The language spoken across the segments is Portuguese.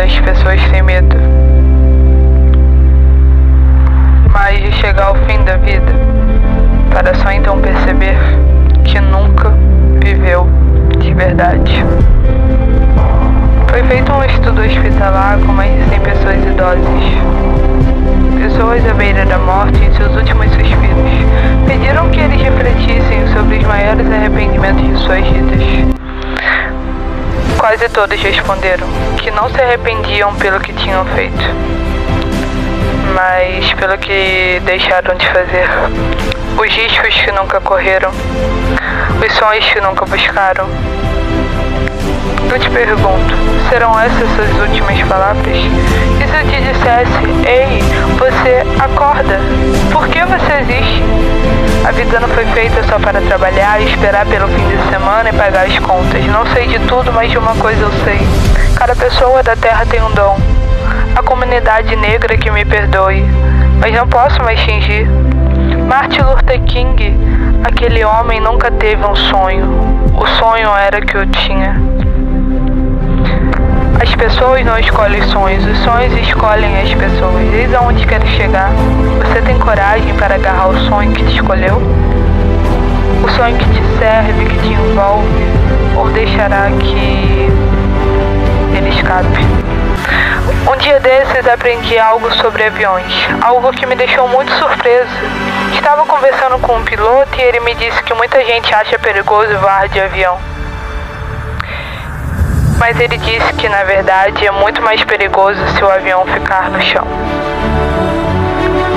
das pessoas têm medo. Mas de chegar ao fim da vida, para só então perceber que nunca viveu de verdade. Foi feito um estudo hospitalar com mais de 100 pessoas idosas. Pessoas à beira da morte em seus últimos suspiros pediram que eles refletissem sobre os maiores arrependimentos de suas vidas. Quase todos responderam que não se arrependiam pelo que tinham feito, mas pelo que deixaram de fazer. Os riscos que nunca correram, os sonhos que nunca buscaram. Eu te pergunto, serão essas suas últimas palavras? E se eu te dissesse, ei, você acorda? Por que você existe? A vida não foi feita só para trabalhar, esperar pelo fim de semana e pagar as contas. Não sei de tudo, mas de uma coisa eu sei. Cada pessoa da Terra tem um dom. A comunidade negra que me perdoe, mas não posso mais fingir. Martin Luther King, aquele homem nunca teve um sonho. O sonho era que eu tinha. As pessoas não escolhem sonhos, os sonhos escolhem as pessoas. Eis aonde quero chegar. Você tem coragem para agarrar o sonho que te escolheu? O sonho que te serve, que te envolve, ou deixará que ele escape? Um dia desses aprendi algo sobre aviões, algo que me deixou muito surpreso. Estava conversando com um piloto e ele me disse que muita gente acha perigoso voar de avião. Mas ele disse que na verdade é muito mais perigoso se o avião ficar no chão.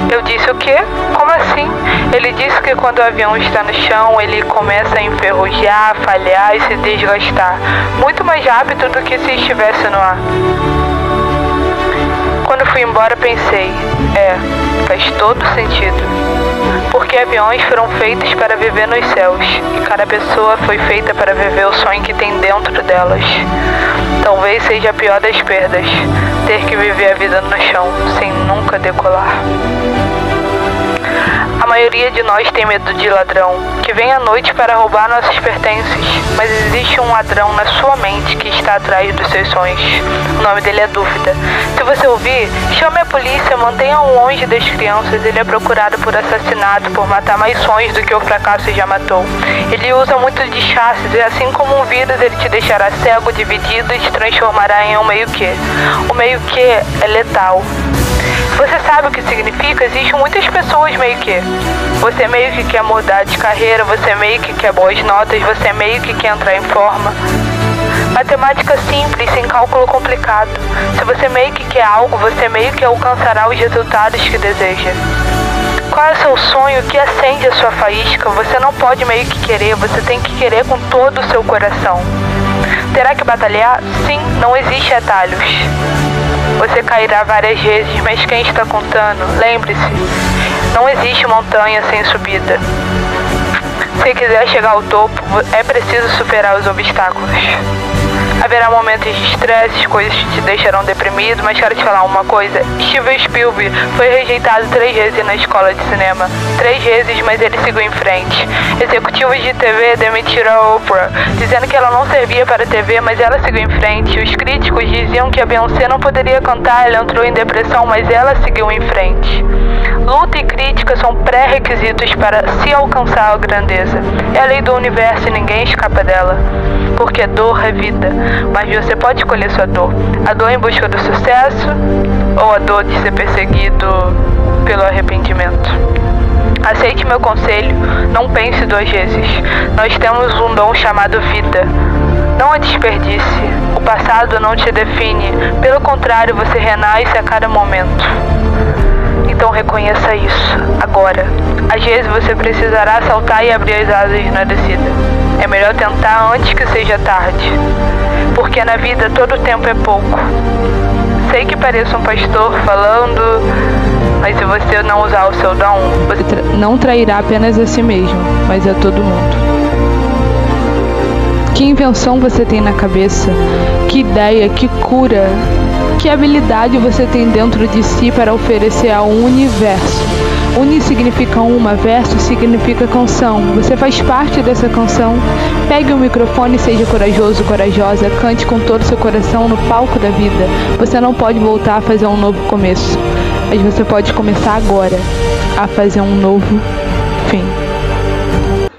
Eu disse o quê? Como assim? Ele disse que quando o avião está no chão, ele começa a enferrujar, falhar e se desgastar, muito mais rápido do que se estivesse no ar. Quando fui embora pensei, é, faz todo sentido. Porque aviões foram feitos para viver nos céus e cada pessoa foi feita para viver o sonho que tem dentro delas. Talvez seja a pior das perdas, ter que viver a vida no chão sem nunca decolar. Maioria de nós tem medo de ladrão, que vem à noite para roubar nossos pertences, mas existe um ladrão na sua mente que está atrás dos seus sonhos. O nome dele é Dúvida. Se você ouvir, chame a polícia, mantenha-o longe das crianças. Ele é procurado por assassinato, por matar mais sonhos do que o fracasso já matou. Ele usa muito de chassis e assim como um vírus, ele te deixará cego, dividido e te transformará em um meio-que. O meio-que é letal. Você sabe o que significa? Existem muitas pessoas meio que. Você meio que quer mudar de carreira, você meio que quer boas notas, você meio que quer entrar em forma. Matemática simples, sem cálculo complicado. Se você meio que quer algo, você meio que alcançará os resultados que deseja. Qual é o seu sonho que acende a sua faísca? Você não pode meio que querer, você tem que querer com todo o seu coração. Terá que batalhar? Sim, não existe atalhos. Você cairá várias vezes, mas quem está contando? Lembre-se, não existe montanha sem subida. Se quiser chegar ao topo, é preciso superar os obstáculos. Haverá momentos de estresse, coisas que te deixarão deprimido, mas quero te falar uma coisa. Steven Spielberg foi rejeitado três vezes na escola de cinema. Três vezes, mas ele seguiu em frente. Executivos de TV demitiram a Oprah, dizendo que ela não servia para a TV, mas ela seguiu em frente. Os críticos diziam que a Beyoncé não poderia cantar, ela entrou em depressão, mas ela seguiu em frente. Luta e crítica são pré-requisitos para se alcançar a grandeza. É a lei do universo e ninguém escapa dela. Porque dor é vida, mas você pode escolher sua dor. A dor em busca do sucesso ou a dor de ser perseguido pelo arrependimento. Aceite meu conselho, não pense duas vezes. Nós temos um dom chamado vida. Não a desperdice. O passado não te define, pelo contrário, você renasce a cada momento. Então reconheça isso, agora. Às vezes você precisará saltar e abrir as asas na descida. É melhor tentar antes que seja tarde. Porque na vida todo tempo é pouco. Sei que pareço um pastor falando, mas se você não usar o seu dom, você não trairá apenas a si mesmo, mas a todo mundo. Que invenção você tem na cabeça? Que ideia, que cura, que habilidade você tem dentro de si para oferecer ao universo? Uni significa uma, verso significa canção. Você faz parte dessa canção. Pegue o microfone seja corajoso, corajosa. Cante com todo o seu coração no palco da vida. Você não pode voltar a fazer um novo começo, mas você pode começar agora a fazer um novo fim.